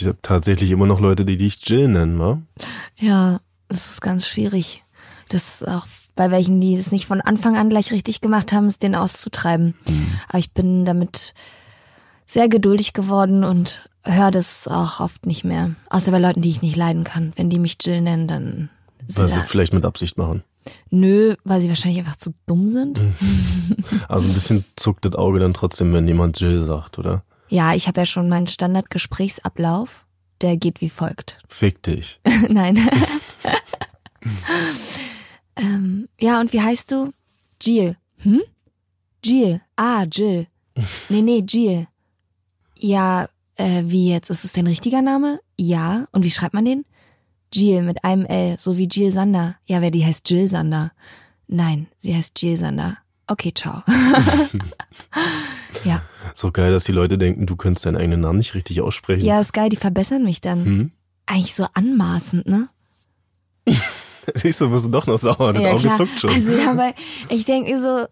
Ich habe tatsächlich immer noch Leute, die dich Jill nennen, wa? Ja, das ist ganz schwierig. Das ist auch bei welchen, die es nicht von Anfang an gleich richtig gemacht haben, es den auszutreiben. Aber ich bin damit sehr geduldig geworden und höre das auch oft nicht mehr. Außer bei Leuten, die ich nicht leiden kann. Wenn die mich Jill nennen, dann. Was sie vielleicht mit Absicht machen. Nö, weil sie wahrscheinlich einfach zu dumm sind. Also ein bisschen zuckt das Auge dann trotzdem, wenn jemand Jill sagt, oder? Ja, ich habe ja schon meinen Standardgesprächsablauf. Der geht wie folgt. Fick dich. Nein. ähm, ja, und wie heißt du? Jill. Hm? Jill. Ah, Jill. Nee, nee, Jill. Ja, äh, wie jetzt? Ist es dein richtiger Name? Ja. Und wie schreibt man den? Jill mit einem L, so wie Jill Sander. Ja, wer die heißt Jill Sander. Nein, sie heißt Jill Sander. Okay, ciao. ja. So geil, dass die Leute denken, du könntest deinen eigenen Namen nicht richtig aussprechen. Ja, ist geil, die verbessern mich dann. Hm? Eigentlich so anmaßend, ne? Siehst du, wirst du doch noch sauer. Das Auge zuckt schon. Also ja, weil ich denke so,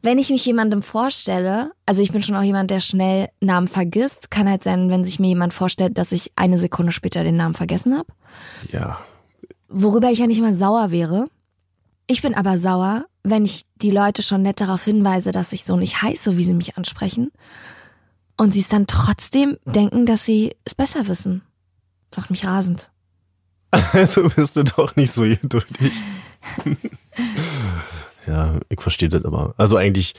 wenn ich mich jemandem vorstelle, also ich bin schon auch jemand, der schnell Namen vergisst, kann halt sein, wenn sich mir jemand vorstellt, dass ich eine Sekunde später den Namen vergessen habe. ja. Worüber ich ja nicht mal sauer wäre. Ich bin aber sauer, wenn ich die Leute schon nett darauf hinweise, dass ich so nicht heiße, wie sie mich ansprechen. Und sie es dann trotzdem denken, dass sie es besser wissen. Das macht mich rasend. Also bist du doch nicht so geduldig. ja, ich verstehe das aber. Also eigentlich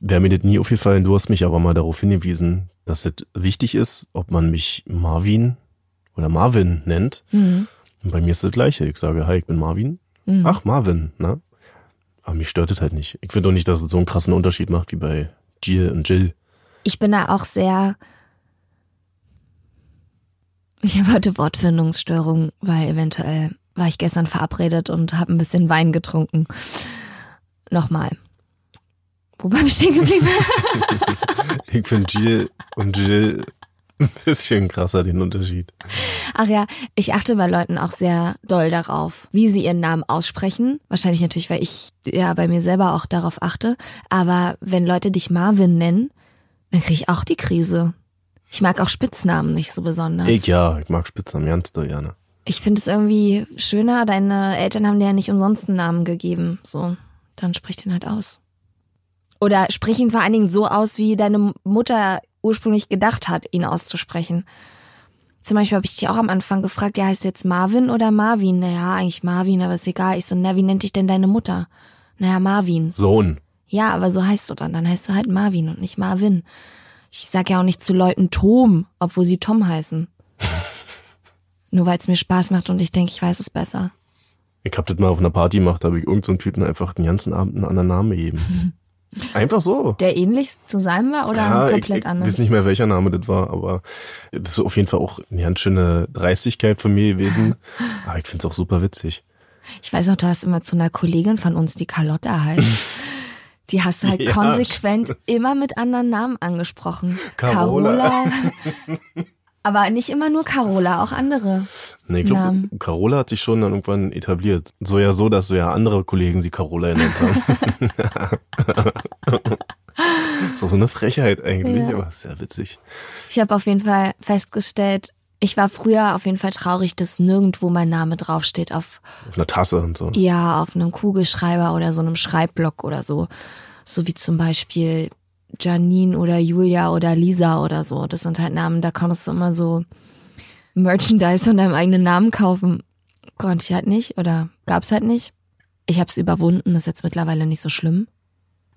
wäre mir das nie aufgefallen. Du hast mich aber mal darauf hingewiesen, dass es wichtig ist, ob man mich Marvin oder Marvin nennt. Mhm. Und bei mir ist das gleiche. Ich sage, hi, ich bin Marvin. Mhm. Ach, Marvin, ne? Aber mich stört es halt nicht. Ich finde auch nicht, dass es so einen krassen Unterschied macht wie bei Jill und Jill. Ich bin da auch sehr. Ich habe heute Wortfindungsstörung, weil eventuell war ich gestern verabredet und habe ein bisschen Wein getrunken. Nochmal. Wo war ich stehen geblieben? Ich finde Jill und Jill ein bisschen krasser, den Unterschied. Ach ja, ich achte bei Leuten auch sehr doll darauf, wie sie ihren Namen aussprechen. Wahrscheinlich natürlich, weil ich ja bei mir selber auch darauf achte. Aber wenn Leute dich Marvin nennen, dann kriege ich auch die Krise. Ich mag auch Spitznamen nicht so besonders. Ich ja, ich mag Spitznamen ganz doll gerne. Ich finde es irgendwie schöner, deine Eltern haben dir ja nicht umsonst einen Namen gegeben. So, dann sprich den halt aus. Oder sprich ihn vor allen Dingen so aus, wie deine Mutter ursprünglich gedacht hat, ihn auszusprechen. Zum Beispiel habe ich dich auch am Anfang gefragt, ja, heißt du jetzt Marvin oder Marvin? Naja, eigentlich Marvin, aber ist egal. Ich so, na, wie nennt dich denn deine Mutter? Naja, Marvin. Sohn. Ja, aber so heißt du dann. Dann heißt du halt Marvin und nicht Marvin. Ich sag ja auch nicht zu Leuten Tom, obwohl sie Tom heißen. Nur weil es mir Spaß macht und ich denke, ich weiß es besser. Ich hab das mal auf einer Party gemacht, da habe ich irgendeinen so Typen einfach den ganzen Abend einen anderen Namen gegeben. Einfach so. Der ähnlich zu seinem war oder Ja, ein ich, komplett ich anders? weiß nicht mehr, welcher Name das war, aber das ist auf jeden Fall auch eine ganz schöne Dreistigkeit von mir gewesen. Aber ich finde es auch super witzig. Ich weiß noch, du hast immer zu einer Kollegin von uns, die Carlotta heißt. Die hast du halt Ja, konsequent immer mit anderen Namen angesprochen. Carola. Aber nicht immer nur Carola, auch andere. Nee, ich glaube. Carola hat sich schon dann irgendwann etabliert. So ja so, dass so ja andere Kollegen sie Carola genannt haben. so so eine Frechheit eigentlich, Ja. aber sehr witzig. Ich habe auf jeden Fall festgestellt, ich war früher auf jeden Fall traurig, dass nirgendwo mein Name draufsteht auf Auf einer Tasse und so. Ja, auf einem Kugelschreiber oder so einem Schreibblock oder so. So wie zum Beispiel Janine oder Julia oder Lisa oder so. Das sind halt Namen, da konntest du immer so Merchandise von deinem eigenen Namen kaufen. Konnte ich halt nicht oder gab's halt nicht. Ich habe es überwunden, ist jetzt mittlerweile nicht so schlimm.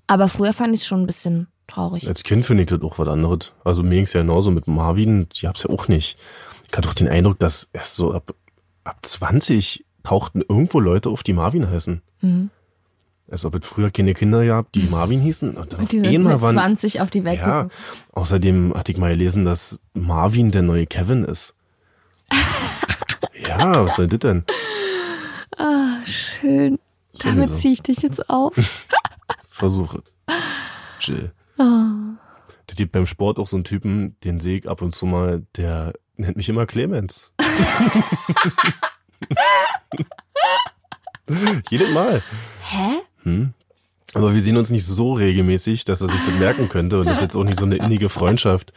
Aber früher fand ich es schon ein bisschen traurig. Als Kind finde ich das auch was anderes. Also mir ging's ja genauso mit Marvin, ich hab's ja auch nicht. Ich hatte auch den Eindruck, dass erst so ab, ab 20 tauchten irgendwo Leute auf, die Marvin heißen. Mhm. Als ob es früher keine Kinder gab, die Marvin hießen. Und dann auf Die sind mit waren, 20 auf die Welt Ja, außerdem hatte ich mal gelesen, dass Marvin der neue Kevin ist. ja, was soll das denn? Ah, schön. Damit Sowieso. ziehe ich dich jetzt auf. Versuch es. Jill. Ah. Das gibt beim Sport auch so einen Typen, den sehe ich ab und zu mal, der nennt mich immer Clemens. Jedes Mal. Hä? Hm? Aber wir sehen uns nicht so regelmäßig, dass er sich das merken könnte. Und das ist jetzt auch nicht so eine innige Freundschaft.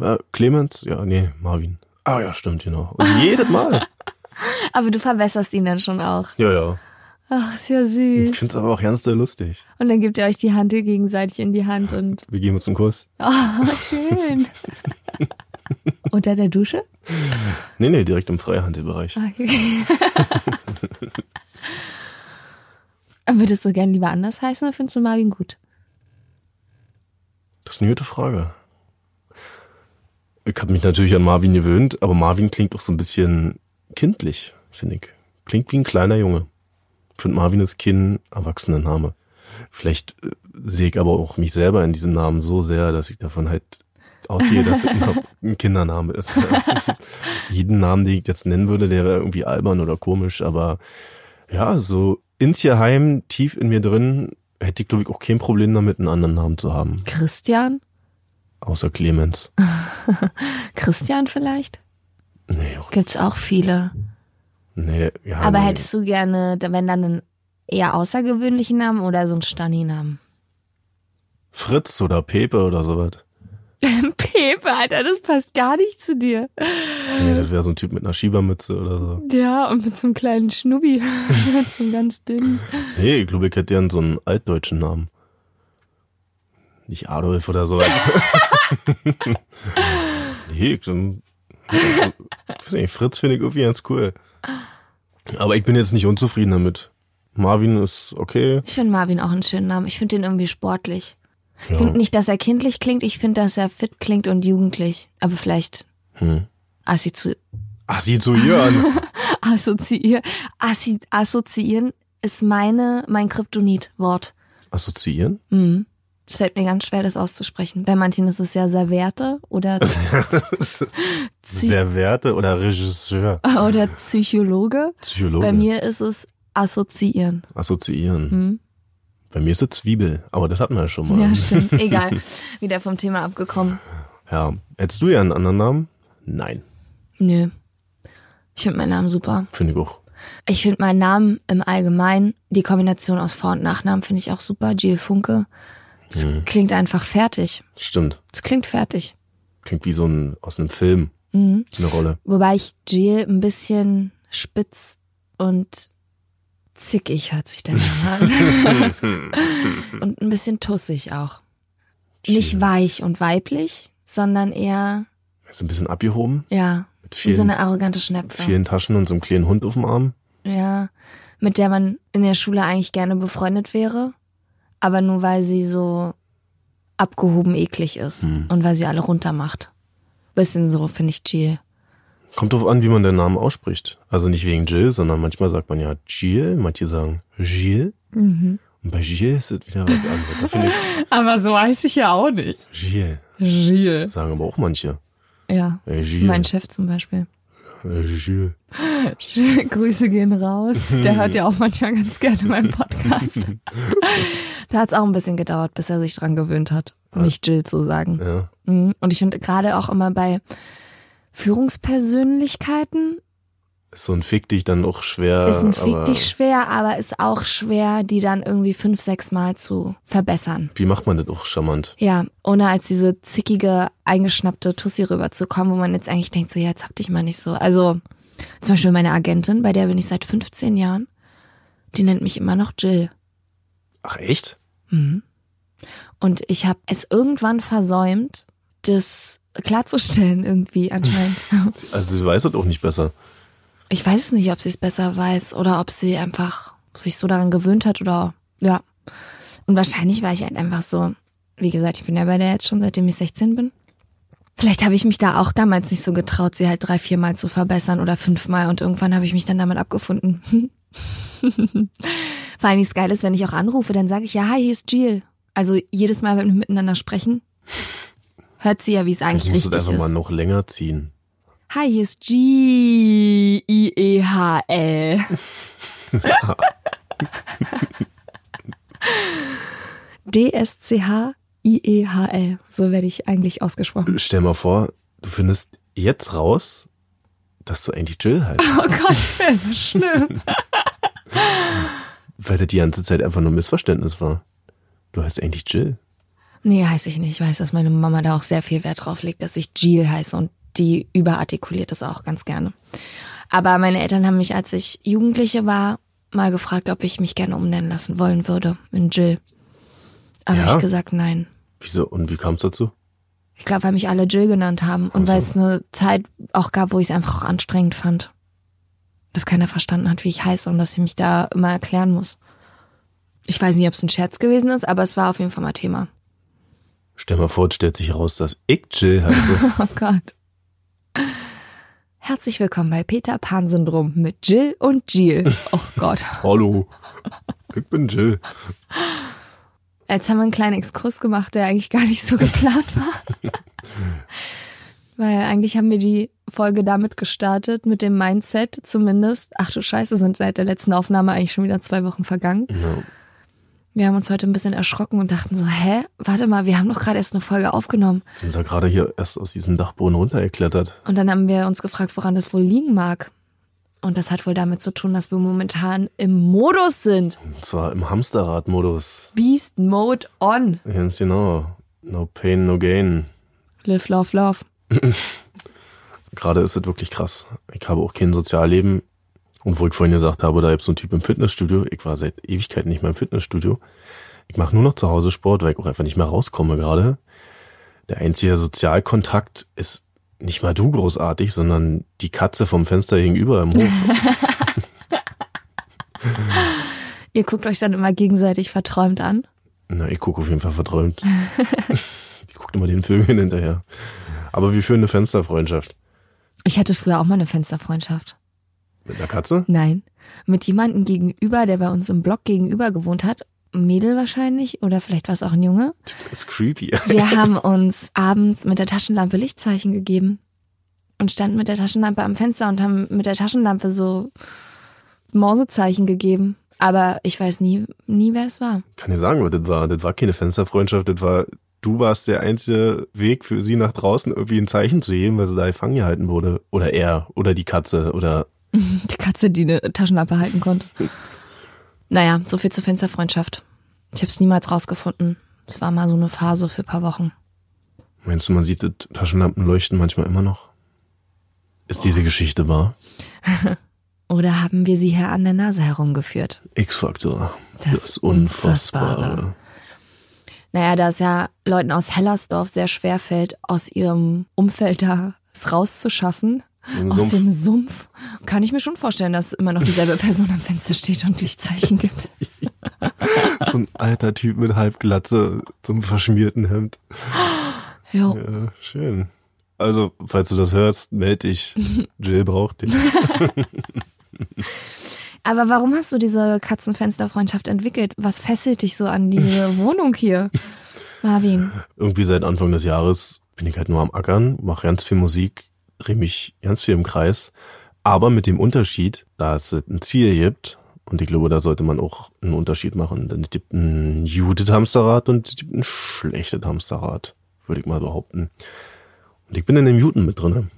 Ja, Clemens? Ja, nee, Marvin. Ah ja, stimmt, genau. Und jedes Mal. Aber du verwässerst ihn dann schon auch. Ja, ja. Ach, ist ja Ich süß. finde es aber auch ganz doll lustig. Und dann gebt ihr euch die Hand gegenseitig in die Hand und Wir geben uns einen Kuss. oh, schön. Unter der Dusche? Nee, nee, direkt im Freihandelbereich. Okay. Würdest du gern lieber anders heißen oder findest du Marvin gut? Das ist eine gute Frage. Ich habe mich natürlich an Marvin gewöhnt, aber Marvin klingt auch so ein bisschen kindlich, finde ich. Klingt wie ein kleiner Junge. Ich finde Marvin ist kein Erwachsenenname. Vielleicht äh, sehe ich aber auch mich selber in diesem Namen so sehr, dass ich davon halt ausgehe, dass es noch ein Kindername ist. Jeden Namen, den ich jetzt nennen würde, der wäre irgendwie albern oder komisch, aber ja, so insgeheim, tief in mir drin, hätte ich, glaube ich, auch kein Problem damit, einen anderen Namen zu haben. Christian? Außer Clemens. Christian vielleicht? Nee, auch, Gibt's auch viele. nee, ja. Aber nee. hättest du gerne, wenn dann einen eher außergewöhnlichen Namen oder so einen Stani-Namen? Fritz oder Pepe oder sowas. Pepe, Alter, das passt gar nicht zu dir. Nee, das wäre so ein Typ mit einer Schiebermütze oder so. Ja, und mit so einem kleinen Schnubbi. mit so einem ganz dünnen. Nee, ich glaube, ich hätte gern so einen altdeutschen Namen. Nicht Adolf oder so. nee, ich, ich weiß nicht, Fritz finde ich irgendwie ganz cool. Aber ich bin jetzt nicht unzufrieden damit. Marvin ist okay. Ich finde Marvin auch einen schönen Namen. Ich finde den irgendwie sportlich. Ich Ja. finde nicht, dass er kindlich klingt, ich finde, dass er fit klingt und jugendlich. Aber vielleicht Hm. assozi Ach, sieh zu ihr an. assoziier assi assoziieren ist meine, mein Kryptonit-Wort. Assoziieren? Mhm. Es fällt mir ganz schwer, das auszusprechen. Bei manchen ist es ja Servierte oder, Serverte oder Regisseur? oder Psychologe. Psychologe. Bei mir ist es assoziieren. Assoziieren. Mhm. Bei mir ist es Zwiebel, aber das hatten wir ja schon mal. Ja, stimmt. Egal. Wieder vom Thema abgekommen. Ja. Hättest du ja einen anderen Namen? Nein, Nö. Ich finde meinen Namen super. finde ich auch. Ich finde meinen Namen im Allgemeinen, die Kombination aus Vor- und Nachnamen finde ich auch super. Jill Funke. Es Mhm. klingt einfach fertig. Stimmt. Es klingt fertig. Klingt wie so ein aus einem Film. Mhm. Eine Rolle. Wobei ich Jill ein bisschen spitz und zickig hört sich der Name an. und ein bisschen tussig auch. Nicht Jill. weich und weiblich, sondern eher, Ist ein bisschen abgehoben. ja, Mit wie so vielen, eine arrogante Schnepfe. vielen Taschen und so einem kleinen Hund auf dem Arm. Ja, mit der man in der Schule eigentlich gerne befreundet wäre, aber nur weil sie so abgehoben eklig ist Hm. und weil sie alle runtermacht. Bisschen so, finde ich Jill. Kommt drauf an, wie man den Namen ausspricht. Also nicht wegen Jill, sondern manchmal sagt man ja Jill, manche sagen Gilles. Und bei Jill ist es wieder was anderes. Aber so heiß ich ja auch nicht. Jill. Jill. Sagen aber auch manche. Ja, Äh, Jill. mein Chef zum Beispiel. Äh, Jill. Grüße gehen raus. Der hört ja auch manchmal ganz gerne meinen Podcast. da hat es auch ein bisschen gedauert, bis er sich dran gewöhnt hat, mich Jill zu sagen. Ja. Mhm. Und ich finde gerade auch immer bei Führungspersönlichkeiten Ist so ein Fick dich dann auch schwer. ist ein Fick dich schwer, aber ist auch schwer, die dann irgendwie fünf, sechs Mal zu verbessern. Wie macht man das auch charmant? Ja, ohne als diese zickige, eingeschnappte Tussi rüberzukommen, wo man jetzt eigentlich denkt, so, ja, jetzt hab dich mal nicht so. Also, zum Beispiel meine Agentin, bei der bin ich seit 15 Jahren, die nennt mich immer noch Jill. Ach echt? Mhm. Und ich habe es irgendwann versäumt, das klarzustellen irgendwie anscheinend. Also sie weiß das auch nicht besser. Ich weiß es nicht, ob sie es besser weiß oder ob sie einfach sich so daran gewöhnt hat oder ja. Und wahrscheinlich war ich halt einfach so, wie gesagt, ich bin ja bei der jetzt schon seitdem ich 16 bin. Vielleicht habe ich mich da auch damals nicht so getraut, sie halt drei, viermal zu verbessern oder fünfmal und irgendwann habe ich mich dann damit abgefunden. Vor allem das Geile ist, wenn ich auch anrufe, dann sage ich ja, hi, hier ist Jill. Also jedes Mal, wenn wir miteinander sprechen, hört sie ja, wie es eigentlich Ich muss richtig es einfach ist. mal noch länger ziehen. Hi, hier ist E G-I-E-H-L. D-S-C-H-I-E-H-L. So werde ich eigentlich ausgesprochen. Stell mal vor, du findest jetzt raus, dass du eigentlich Jill heißt. Oh Gott, das wäre so schlimm. weil das die ganze Zeit einfach nur Missverständnis war. Du heißt eigentlich Jill. Nee, heiße ich nicht. Ich weiß, dass meine Mama da auch sehr viel Wert drauf legt, dass ich Jill heiße und die überartikuliert das auch ganz gerne. Aber meine Eltern haben mich, als ich Jugendliche war, mal gefragt, ob ich mich gerne umnennen lassen wollen würde in Jill. Aber Ja? ich gesagt nein. Wieso und wie kam es dazu? Ich glaube, weil mich alle Jill genannt haben und weil es eine Zeit auch gab, wo ich es einfach auch anstrengend fand. Dass keiner verstanden hat, wie ich heiße und dass ich mich da immer erklären muss. Ich weiß nicht, ob es ein Scherz gewesen ist, aber es war auf jeden Fall mal Thema. Stell mal vor, es stellt sich raus, dass ich Jill heiße. Oh Gott. Herzlich willkommen bei Peter Pan Syndrom mit Jill und Jill. Oh Gott. Hallo, ich bin Jill. Jetzt haben wir einen kleinen Exkurs gemacht, der eigentlich gar nicht so geplant war. Weil eigentlich haben wir die Folge damit gestartet, mit dem Mindset zumindest. Ach du Scheiße, sind seit der letzten Aufnahme eigentlich schon wieder zwei Wochen vergangen. Ja. Wir haben uns heute ein bisschen erschrocken und dachten so, hä, warte mal, wir haben doch gerade erst eine Folge aufgenommen. Wir sind ja gerade hier erst aus diesem Dachboden runtergeklettert. Und dann haben wir uns gefragt, woran das wohl liegen mag. Und das hat wohl damit zu tun, dass wir momentan im Modus sind. Und zwar im Hamsterrad-Modus. Beast Mode on. Ganz genau. No pain, no gain. Live, love, love. Gerade ist es wirklich krass. Ich habe auch kein Sozialleben. Und wo ich vorhin gesagt habe, da gibt so ein Typ im Fitnessstudio. Ich war seit Ewigkeiten nicht mehr im Fitnessstudio. Ich mache nur noch zu Hause Sport, weil ich auch einfach nicht mehr rauskomme gerade. Der einzige Sozialkontakt ist nicht mal du großartig, sondern die Katze vom Fenster gegenüber im Hof. Ihr guckt euch dann immer gegenseitig verträumt an. Na, ich gucke auf jeden Fall verträumt. Die guckt immer den Vögeln hinterher. Aber wir führen eine Fensterfreundschaft. Ich hatte früher auch mal eine Fensterfreundschaft. Mit einer Katze? Nein. Mit jemandem gegenüber, der bei uns im Block gegenüber gewohnt hat. Mädel wahrscheinlich oder vielleicht war es auch ein Junge. Das ist creepy. Wir haben uns abends mit der Taschenlampe Lichtzeichen gegeben und standen mit der Taschenlampe am Fenster und haben mit der Taschenlampe so Morsezeichen gegeben. Aber ich weiß nie, nie wer es war. Kann dir sagen, was das war. Das war keine Fensterfreundschaft, das war, du warst der einzige Weg für sie nach draußen irgendwie ein Zeichen zu geben, weil sie da gefangen gehalten wurde. Oder er, oder die Katze, oder Die Katze, die eine Taschenlampe halten konnte. Naja, so viel zur Fensterfreundschaft. Ich habe es niemals rausgefunden. Es war mal so eine Phase für ein paar Wochen. meinst du, man sieht, Taschenlampen leuchten manchmal immer noch? Ist diese Geschichte wahr? Oder haben wir sie hier an der Nase herumgeführt? X-Faktor. Das Das, Unfassbare. Unfassbare. Naja, da es ja Leuten aus Hellersdorf sehr schwer fällt, aus ihrem Umfeld da es rauszuschaffen, Im aus Sumpf. dem Sumpf, kann ich mir schon vorstellen, dass immer noch dieselbe Person am Fenster steht und Lichtzeichen gibt. So ein alter Typ mit Halbglatze zum verschmierten Hemd. Jo. Ja, schön. Also, falls du das hörst, melde dich. Jill braucht dich. Aber warum hast du diese Katzenfensterfreundschaft entwickelt? Was fesselt dich so an diese Wohnung hier, Marvin? Irgendwie seit Anfang des Jahres bin ich halt nur am Ackern, mache ganz viel Musik, drehe mich ganz viel im Kreis. Aber mit dem Unterschied, da es ein Ziel gibt, und ich glaube, da sollte man auch einen Unterschied machen. Denn es gibt ein Judith Hamsterrad und es gibt ein schlechtes Hamsterrad, würde ich mal behaupten. Und ich bin in dem Juden mit drinne,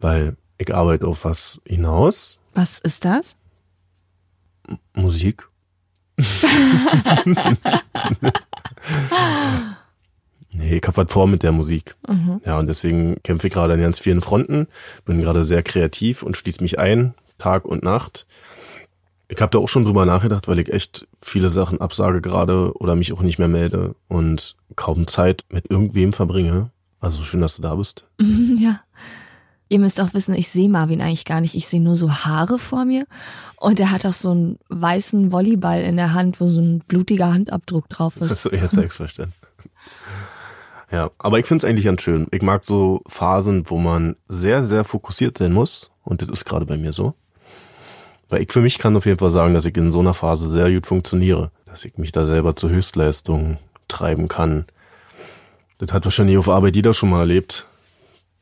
weil ich arbeite auf was hinaus, Was ist das? Musik. nee, ich hab was vor mit der Musik. Ja, und deswegen kämpfe ich gerade an ganz vielen Fronten, bin gerade sehr kreativ und schließe mich ein, Tag und Nacht. Ich habe da auch schon drüber nachgedacht, weil ich echt viele Sachen absage gerade oder mich auch nicht mehr melde und kaum Zeit mit irgendwem verbringe. Also schön, dass du da bist. ja. Ihr müsst auch wissen, ich sehe Marvin eigentlich gar nicht. Ich sehe nur so Haare vor mir. Und er hat auch so einen weißen Volleyball in der Hand, wo so ein blutiger Handabdruck drauf ist. Das ist so eher Sexverständnis. Ja, aber ich finde es eigentlich ganz schön. Ich mag so Phasen, wo man sehr, sehr fokussiert sein muss. Und das ist gerade bei mir so. Weil ich für mich kann auf jeden Fall sagen, dass ich in so einer Phase sehr gut funktioniere. Dass ich mich da selber zur Höchstleistung treiben kann. Das hat wahrscheinlich auf Arbeit jeder schon mal erlebt.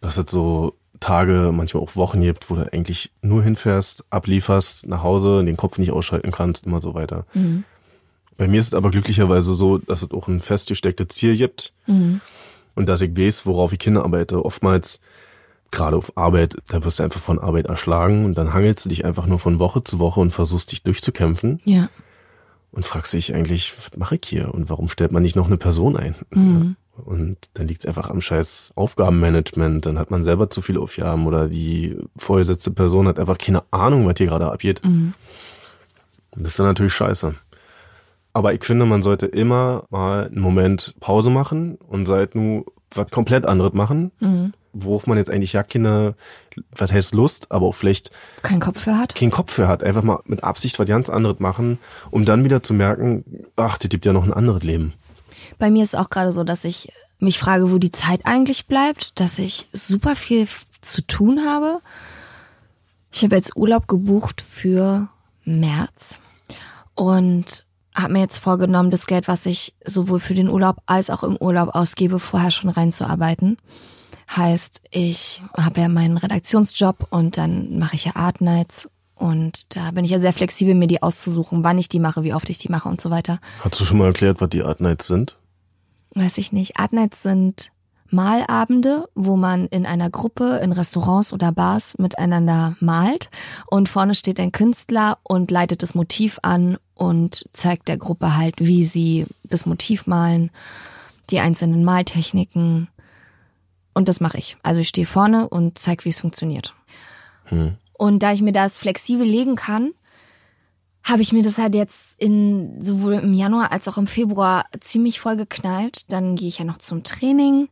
Dass es so Tage, manchmal auch Wochen gibt, wo du eigentlich nur hinfährst, ablieferst, nach Hause, den Kopf nicht ausschalten kannst, immer so weiter. Mhm. Bei mir ist es aber glücklicherweise so, dass es auch ein festgestecktes Ziel gibt Mhm. und dass ich weiß, worauf ich hinarbeite. Oftmals, gerade auf Arbeit, da wirst du einfach von Arbeit erschlagen und dann hangelst du dich einfach nur von Woche zu Woche und versuchst dich durchzukämpfen Ja. und fragst dich eigentlich, was mache ich hier und warum stellt man nicht noch eine Person ein? Mhm. Und dann liegt es einfach am scheiß Aufgabenmanagement. Dann hat man selber zu viele Aufgaben oder die vorgesetzte Person hat einfach keine Ahnung, was hier gerade abgeht. Mhm. Und das ist dann natürlich scheiße. Aber ich finde, man sollte immer mal einen Moment Pause machen und seit nu was komplett anderes machen, Mhm. worauf man jetzt eigentlich ja keine, was heißt Lust, aber auch vielleicht Kein Kopf für hat. keinen Kopf für hat. Einfach mal mit Absicht was ganz anderes machen, um dann wieder zu merken, ach, das gibt ja noch ein anderes Leben. Bei mir ist es auch gerade so, dass ich mich frage, wo die Zeit eigentlich bleibt, dass ich super viel zu tun habe. Ich habe jetzt Urlaub gebucht für März und habe mir jetzt vorgenommen, das Geld, was ich sowohl für den Urlaub als auch im Urlaub ausgebe, vorher schon reinzuarbeiten. Heißt, ich habe ja meinen Redaktionsjob und dann mache ich ja Art Nights und da bin ich ja sehr flexibel, mir die auszusuchen, wann ich die mache, wie oft ich die mache und so weiter. Hast du schon mal erklärt, was die Art Nights sind? weiß ich nicht, Art Nights sind Malabende, wo man in einer Gruppe in Restaurants oder Bars miteinander malt und vorne steht ein Künstler und leitet das Motiv an und zeigt der Gruppe halt, wie sie das Motiv malen, die einzelnen Maltechniken und das mache ich. Also ich stehe vorne und zeige, wie es funktioniert. Hm. Und da ich mir das flexibel legen kann, habe ich mir das halt jetzt in sowohl im Januar als auch im Februar ziemlich voll geknallt. Dann gehe ich ja noch zum Training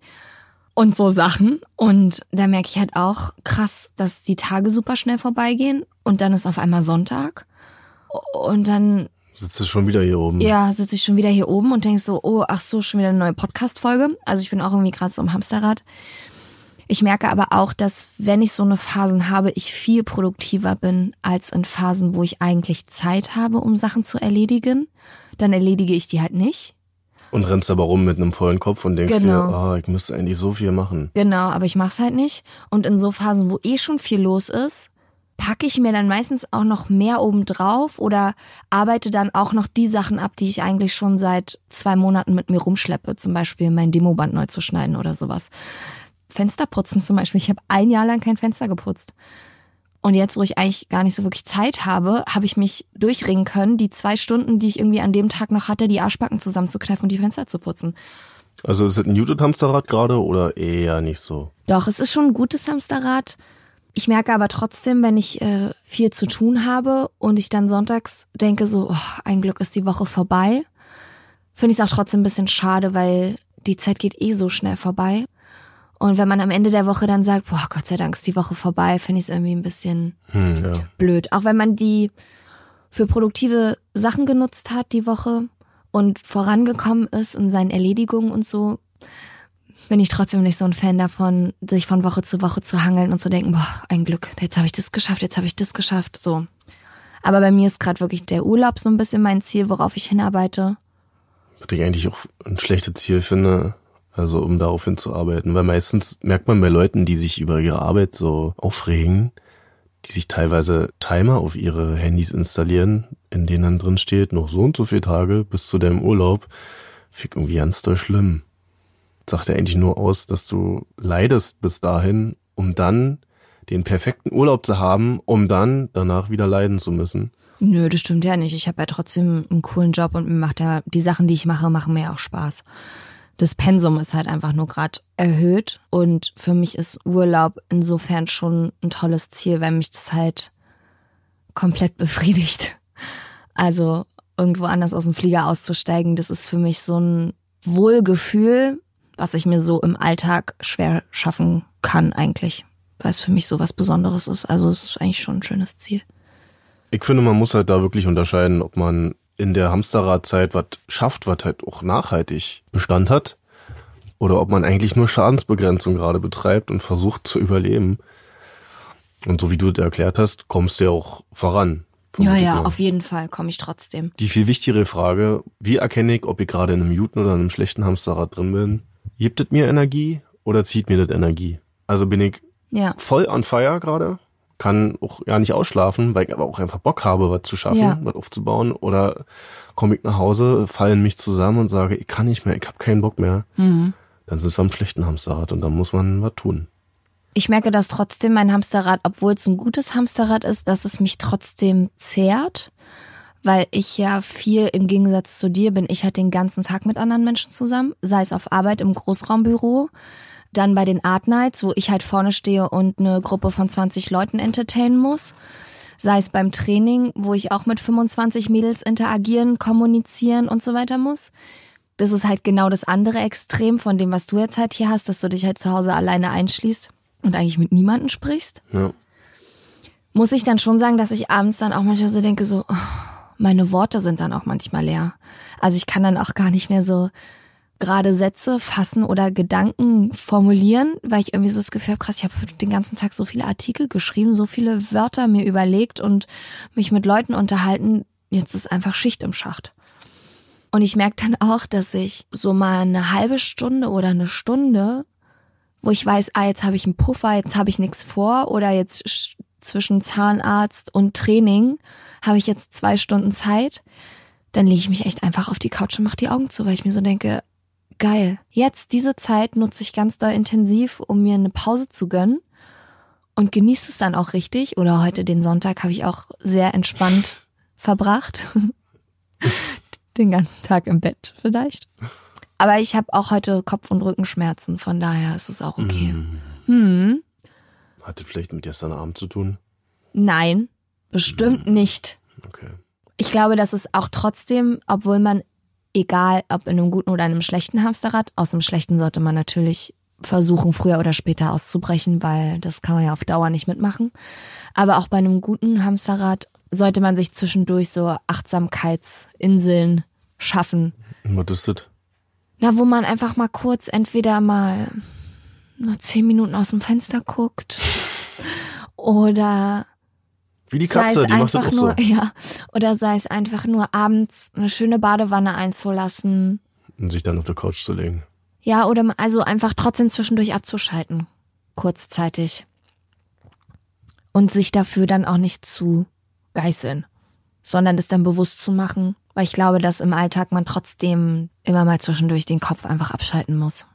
und so Sachen. Und da merke ich halt auch krass, dass die Tage super schnell vorbeigehen. Und dann ist auf einmal Sonntag. Und dann Sitzt du schon wieder hier oben? ja, sitze ich schon wieder hier oben und denk so, oh, ach so, schon wieder eine neue Podcast-Folge. Also ich bin auch irgendwie gerade so im Hamsterrad. Ich merke aber auch, dass wenn ich so eine Phasen habe, ich viel produktiver bin als in Phasen, wo ich eigentlich Zeit habe, um Sachen zu erledigen. Dann erledige ich die halt nicht. Und rennst aber rum mit einem vollen Kopf und denkst Genau. dir, ah, ich müsste eigentlich so viel machen. Genau, aber ich mach's halt nicht. Und in so Phasen, wo eh schon viel los ist, packe ich mir dann meistens auch noch mehr obendrauf oder arbeite dann auch noch die Sachen ab, die ich eigentlich schon seit zwei Monaten mit mir rumschleppe. Zum Beispiel mein Demoband neu zu schneiden oder sowas. Fenster putzen zum Beispiel. Ich habe ein Jahr lang kein Fenster geputzt. Und jetzt, wo ich eigentlich gar nicht so wirklich Zeit habe, habe ich mich durchringen können, die zwei Stunden, die ich irgendwie an dem Tag noch hatte, die Arschbacken zusammenzukneifen und die Fenster zu putzen. Also ist es ein Newton-Hamsterrad gerade oder eher nicht so? Doch, es ist schon ein gutes Hamsterrad. Ich merke aber trotzdem, wenn ich äh, viel zu tun habe und ich dann sonntags denke so, oh, ein Glück ist die Woche vorbei, finde ich es auch trotzdem ein bisschen schade, weil die Zeit geht eh so schnell vorbei. Und wenn man am Ende der Woche dann sagt, boah, Gott sei Dank ist die Woche vorbei, finde ich es irgendwie ein bisschen Hm, ja. blöd. Auch wenn man die für produktive Sachen genutzt hat die Woche und vorangekommen ist in seinen Erledigungen und so, bin ich trotzdem nicht so ein Fan davon, sich von Woche zu Woche zu hangeln und zu denken, boah, ein Glück, jetzt habe ich das geschafft, jetzt habe ich das geschafft, so. Aber bei mir ist gerade wirklich der Urlaub so ein bisschen mein Ziel, worauf ich hinarbeite. Was ich eigentlich auch ein schlechtes Ziel finde, also um darauf hinzuarbeiten. Weil meistens merkt man bei Leuten, die sich über ihre Arbeit so aufregen, die sich teilweise Timer auf ihre Handys installieren, in denen dann drin steht, noch so und so viele Tage bis zu deinem Urlaub. Fick irgendwie ganz doll schlimm. Sagt ja eigentlich nur aus, dass du leidest bis dahin, um dann den perfekten Urlaub zu haben, um dann danach wieder leiden zu müssen. Nö, das stimmt ja nicht. Ich habe ja trotzdem einen coolen Job und mir macht ja, die Sachen, die ich mache, machen mir auch Spaß. Das Pensum ist halt einfach nur gerade erhöht und für mich ist Urlaub insofern schon ein tolles Ziel, weil mich das halt komplett befriedigt. Also irgendwo anders aus dem Flieger auszusteigen, das ist für mich so ein Wohlgefühl, was ich mir so im Alltag schwer schaffen kann eigentlich. weil es für mich so was Besonderes ist. Also es ist eigentlich schon ein schönes Ziel. Ich finde, man muss halt da wirklich unterscheiden, ob man in der Hamsterradzeit was schafft, was halt auch nachhaltig Bestand hat, oder ob man eigentlich nur Schadensbegrenzung gerade betreibt und versucht zu überleben. Und so wie du das erklärt hast, kommst du ja auch voran. Ja, ja, mal. auf jeden Fall komme ich trotzdem. Die viel wichtigere Frage, wie erkenne ich, ob ich gerade in einem guten oder einem schlechten Hamsterrad drin bin? Gibt es mir Energie oder zieht mir das Energie? Also bin ich Ja. voll on fire gerade, kann auch ja nicht ausschlafen, weil ich aber auch einfach Bock habe, was zu schaffen, Ja. was aufzubauen. Oder komme ich nach Hause, falle in mich zusammen und sage, ich kann nicht mehr, ich habe keinen Bock mehr. Mhm. Dann sind wir am schlechten Hamsterrad und dann muss man was tun. Ich merke, dass trotzdem mein Hamsterrad, obwohl es ein gutes Hamsterrad ist, dass es mich trotzdem zehrt, weil ich ja viel im Gegensatz zu dir bin. Ich halt den ganzen Tag mit anderen Menschen zusammen, sei es auf Arbeit im Großraumbüro, dann bei den Art Nights, wo ich halt vorne stehe und eine Gruppe von 20 Leuten entertainen muss. Sei es beim Training, wo ich auch mit 25 Mädels interagieren, kommunizieren und so weiter muss. Das ist halt genau das andere Extrem von dem, was du jetzt halt hier hast, dass du dich halt zu Hause alleine einschließt und eigentlich mit niemandem sprichst. Ja. Muss ich dann schon sagen, dass ich abends dann auch manchmal so denke, so, oh, meine Worte sind dann auch manchmal leer. Also ich kann dann auch gar nicht mehr so gerade Sätze fassen oder Gedanken formulieren, weil ich irgendwie so das Gefühl habe, krass, ich habe den ganzen Tag so viele Artikel geschrieben, so viele Wörter mir überlegt und mich mit Leuten unterhalten. Jetzt ist einfach Schicht im Schacht. Und ich merke dann auch, dass ich so mal eine halbe Stunde oder eine Stunde, wo ich weiß, ah, jetzt habe ich einen Puffer, jetzt habe ich nichts vor oder jetzt sch- zwischen Zahnarzt und Training habe ich jetzt zwei Stunden Zeit, dann lege ich mich echt einfach auf die Couch und mache die Augen zu, weil ich mir so denke, geil, jetzt diese Zeit nutze ich ganz doll intensiv, um mir eine Pause zu gönnen und genieße es dann auch richtig. Oder heute den Sonntag habe ich auch sehr entspannt verbracht. den ganzen Tag im Bett vielleicht. Aber ich habe auch heute Kopf- und Rückenschmerzen, von daher ist es auch okay. Hm. Hm. Hatte vielleicht mit gestern Abend zu tun. Nein, bestimmt nicht. Okay. Ich glaube, dass es auch trotzdem, obwohl man, egal ob in einem guten oder einem schlechten Hamsterrad, aus dem schlechten sollte man natürlich versuchen, früher oder später auszubrechen, weil das kann man ja auf Dauer nicht mitmachen. Aber auch bei einem guten Hamsterrad sollte man sich zwischendurch so Achtsamkeitsinseln schaffen. Und Was ist das? Na, wo man einfach mal kurz entweder mal nur zehn Minuten aus dem Fenster guckt oder Wie die sei Katze, es die macht das nur, so. ja, oder sei es einfach nur abends eine schöne Badewanne einzulassen. Und sich dann auf der Couch zu legen. Ja, oder also einfach trotzdem zwischendurch abzuschalten. Kurzzeitig. Und sich dafür dann auch nicht zu geißeln, sondern das dann bewusst zu machen, weil ich glaube, dass im Alltag man trotzdem immer mal zwischendurch den Kopf einfach abschalten muss.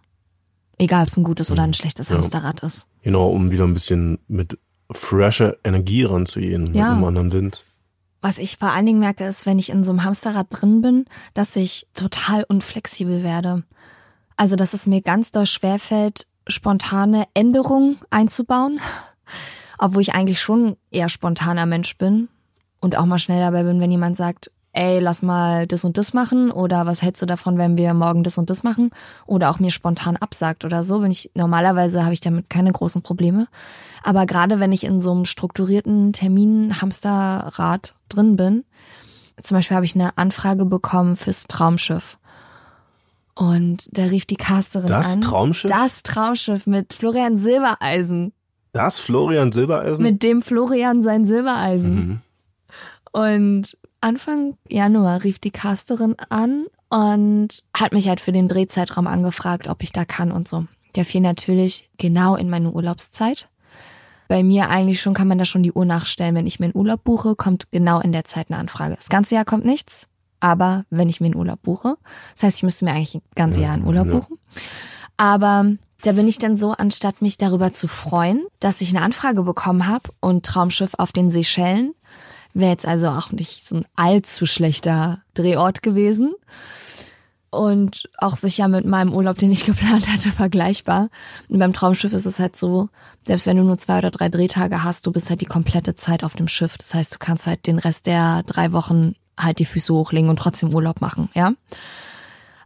Egal, ob es ein gutes oder ein schlechtes Ja. Hamsterrad ist. Genau, um wieder ein bisschen mit fresher Energie ranzugehen, Ja. mit einem anderen Wind. Was ich vor allen Dingen merke, ist, wenn ich in so einem Hamsterrad drin bin, dass ich total unflexibel werde. Also, dass es mir ganz doll schwerfällt, spontane Änderungen einzubauen. Obwohl ich eigentlich schon eher spontaner Mensch bin und auch mal schnell dabei bin, wenn jemand sagt, ey, lass mal das und das machen oder was hältst du davon, wenn wir morgen das und das machen oder auch mir spontan absagt oder so, bin ich normalerweise habe ich damit keine großen Probleme, aber gerade wenn ich in so einem strukturierten Termin-Hamsterrad drin bin, zum Beispiel habe ich eine Anfrage bekommen fürs Traumschiff. Und da rief die Casterin Das an. Traumschiff? Das Traumschiff mit Florian Silbereisen. Das Florian Silbereisen? Mit dem Florian sein Silbereisen. mhm. Und Anfang Januar rief die Casterin an und hat mich halt für den Drehzeitraum angefragt, ob ich da kann und so. Der fiel natürlich genau in meine Urlaubszeit. Bei mir eigentlich schon kann man da schon die Uhr nachstellen. Wenn ich mir einen Urlaub buche, kommt genau in der Zeit eine Anfrage. Das ganze Jahr kommt nichts, aber wenn ich mir einen Urlaub buche, das heißt, ich müsste mir eigentlich ein ganzes Ja, Jahr einen Urlaub ja. buchen. Aber da bin ich dann so, anstatt mich darüber zu freuen, dass ich eine Anfrage bekommen habe und Traumschiff auf den Seychellen, wäre jetzt also auch nicht so ein allzu schlechter Drehort gewesen. Und auch sicher mit meinem Urlaub, den ich geplant hatte, vergleichbar. Und beim Traumschiff ist es halt so, selbst wenn du nur zwei oder drei Drehtage hast, du bist halt die komplette Zeit auf dem Schiff. Das heißt, du kannst halt den Rest der drei Wochen halt die Füße hochlegen und trotzdem Urlaub machen, ja.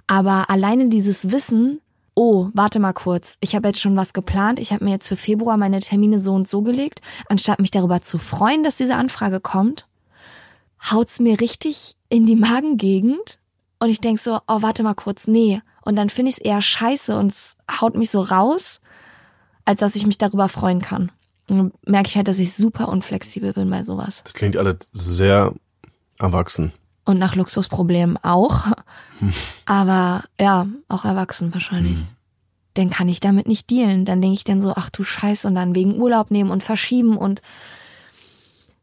Aber alleine dieses Wissen, oh, warte mal kurz, ich habe jetzt schon was geplant, ich habe mir jetzt für Februar meine Termine so und so gelegt, anstatt mich darüber zu freuen, dass diese Anfrage kommt, haut's mir richtig in die Magengegend und ich denk so, oh, warte mal kurz, nee. Und dann finde ich es eher scheiße und es haut mich so raus, als dass ich mich darüber freuen kann. Und merke ich halt, dass ich super unflexibel bin bei sowas. Das klingt alles sehr erwachsen. Und nach Luxusproblemen auch. Aber ja, auch erwachsen wahrscheinlich. Dann kann ich damit nicht dealen. Dann denke ich dann so, ach du Scheiße, und dann wegen Urlaub nehmen und verschieben und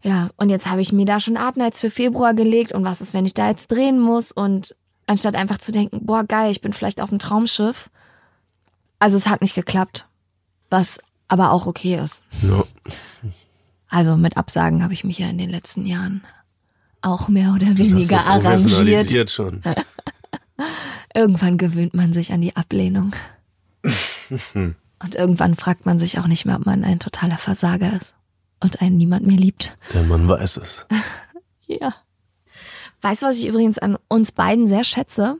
ja, und jetzt habe ich mir da schon Artnights für Februar gelegt und was ist, wenn ich da jetzt drehen muss und anstatt einfach zu denken, boah, geil, ich bin vielleicht auf einem Traumschiff. Also es hat nicht geklappt, was aber auch okay ist. Ja. Also mit Absagen habe ich mich ja in den letzten Jahren auch mehr oder Das weniger ist so arrangiert. professionalisiert schon. Irgendwann gewöhnt man sich an die Ablehnung. Und irgendwann fragt man sich auch nicht mehr, ob man ein totaler Versager ist und einen niemand mehr liebt. Der Mann weiß es. Ja. Weißt du, was ich übrigens an uns beiden sehr schätze?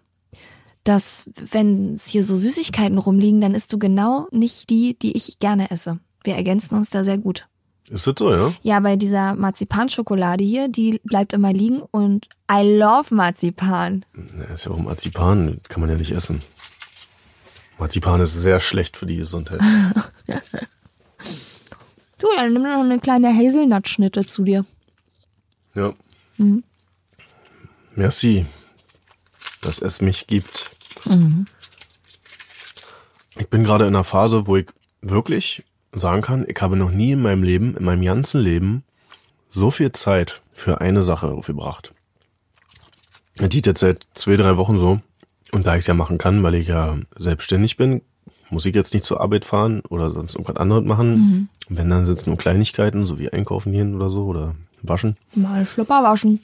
Dass, wenn es hier so Süßigkeiten rumliegen, dann isst du genau nicht die, die ich gerne esse. Wir ergänzen uns da sehr gut. Ist das so, ja? Ja, bei dieser Marzipanschokolade hier, die bleibt immer liegen und I love Marzipan. Ja, Ist ja auch Marzipan, kann man ja nicht essen. Marzipan ist sehr schlecht für die Gesundheit. Du, dann nimm noch eine kleine Hazelnut-Schnitte zu dir. Ja. Mhm. Merci, dass es mich gibt. Ich bin gerade in einer Phase, wo ich wirklich sagen kann, ich habe noch nie in meinem Leben, in meinem ganzen Leben, so viel Zeit für eine Sache aufgebracht. Das geht jetzt seit zwei, drei Wochen so. Und da ich es ja machen kann, weil ich ja selbstständig bin, muss ich jetzt nicht zur Arbeit fahren oder sonst irgendwas anderes machen. Wenn, dann sind es nur Kleinigkeiten, so wie einkaufen gehen oder so oder waschen. Mal Schlüpper waschen.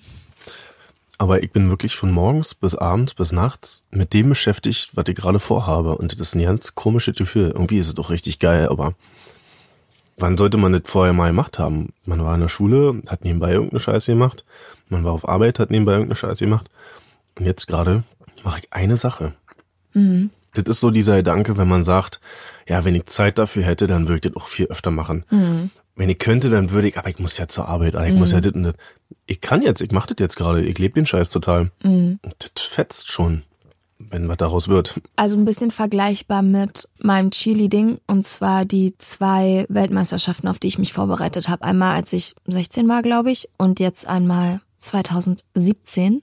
Aber ich bin wirklich von morgens bis abends bis nachts mit dem beschäftigt, was ich gerade vorhabe. Und das ist ein ganz komisches Gefühl. Irgendwie ist es doch richtig geil, aber wann sollte man das vorher mal gemacht haben? Man war in der Schule, hat nebenbei irgendeine Scheiße gemacht. Man war auf Arbeit, hat nebenbei irgendeine Scheiße gemacht. Und jetzt gerade mache ich eine Sache. Das ist so dieser Gedanke, wenn man sagt, ja, wenn ich Zeit dafür hätte, dann würde ich das auch viel öfter machen. Wenn ich könnte, dann würde ich, aber ich muss ja zur Arbeit, oder ich muss ja das und das. Ich kann jetzt, ich mache das jetzt gerade, ich lebe den Scheiß total. Und das fetzt schon, wenn was daraus wird. Also ein bisschen vergleichbar mit meinem Chili-Ding und zwar die zwei Weltmeisterschaften, auf die ich mich vorbereitet habe. Einmal als ich 16 war, glaube ich, und jetzt einmal 2017.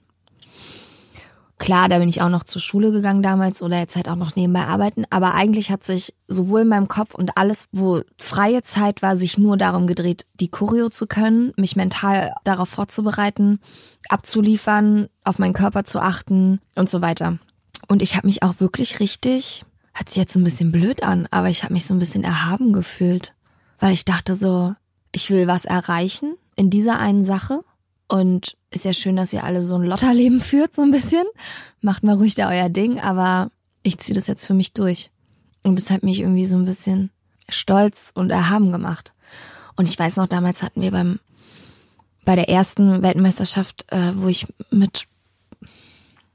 Klar, da bin ich auch noch zur Schule gegangen damals oder jetzt halt auch noch nebenbei arbeiten, aber eigentlich hat sich sowohl in meinem Kopf und alles, wo freie Zeit war, sich nur darum gedreht, die Choreo zu können, mich mental darauf vorzubereiten, abzuliefern, auf meinen Körper zu achten und so weiter. Und ich habe mich auch wirklich richtig, hört sich jetzt ein bisschen blöd an, aber ich habe mich so ein bisschen erhaben gefühlt, weil ich dachte so, ich will was erreichen in dieser einen Sache und ist ja schön, dass ihr alle so ein Lotterleben führt, so ein bisschen. Macht mal ruhig da euer Ding, aber ich ziehe das jetzt für mich durch. Und das hat mich irgendwie so ein bisschen stolz und erhaben gemacht. Und ich weiß noch, damals hatten wir beim bei der ersten Weltmeisterschaft, äh, wo ich mit